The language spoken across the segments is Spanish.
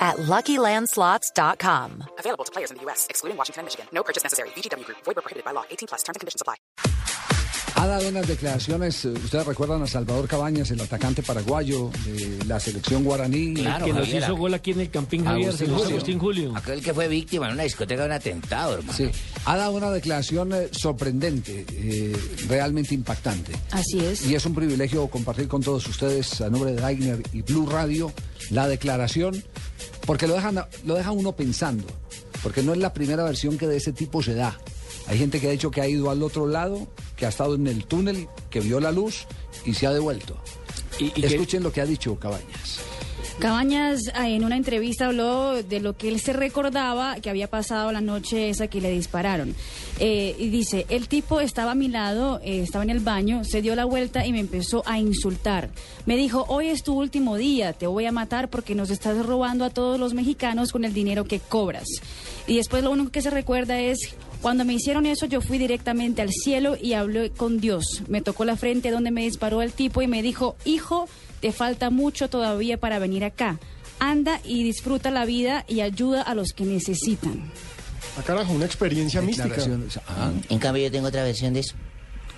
at LuckyLandSlots.com. Available to players in the U.S., excluding Washington and Michigan. No purchase necessary. VGW Group. Void where prohibited by law. 18 plus. Terms and conditions apply. Ha dado unas declaraciones, eh, ustedes recuerdan a Salvador Cabañas, el atacante paraguayo de la selección guaraní. Claro, que nos hizo gol aquí en el Campín Javier, Agustín Julio. Agustín Julio. Aquel que fue víctima en una discoteca de un atentado, hermano. Sí, ha dado una declaración eh, sorprendente, eh, realmente impactante. Así es. Y es un privilegio compartir con todos ustedes, a nombre de Daigner y Blue Radio, la declaración, porque lo dejan, lo deja uno pensando, porque no es la primera versión que de ese tipo se da. Hay gente que ha dicho que ha ido al otro lado, que ha estado en el túnel, que vio la luz y se ha devuelto. Y, y que- Escuchen lo que ha dicho Cabañas. Cabañas ah, en una entrevista habló de lo que él se recordaba que había pasado la noche esa que le dispararon. Eh, y dice, el tipo estaba a mi lado, eh, estaba en el baño, se dio la vuelta y me empezó a insultar. Me dijo, hoy es tu último día, te voy a matar porque nos estás robando a todos los mexicanos con el dinero que cobras. Y después lo único que se recuerda es... Cuando me hicieron eso, yo fui directamente al cielo y hablé con Dios. Me tocó la frente donde me disparó el tipo y me dijo, hijo, te falta mucho todavía para venir acá. Anda y disfruta la vida y ayuda a los que necesitan. Ah, carajo, una experiencia mística. Ah, En cambio, yo tengo otra versión de eso.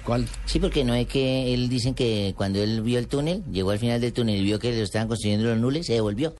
¿Cuál? Sí, porque no es que él dicen que cuando él vio el túnel, llegó al final del túnel y vio que lo estaban construyendo los nules, se devolvió.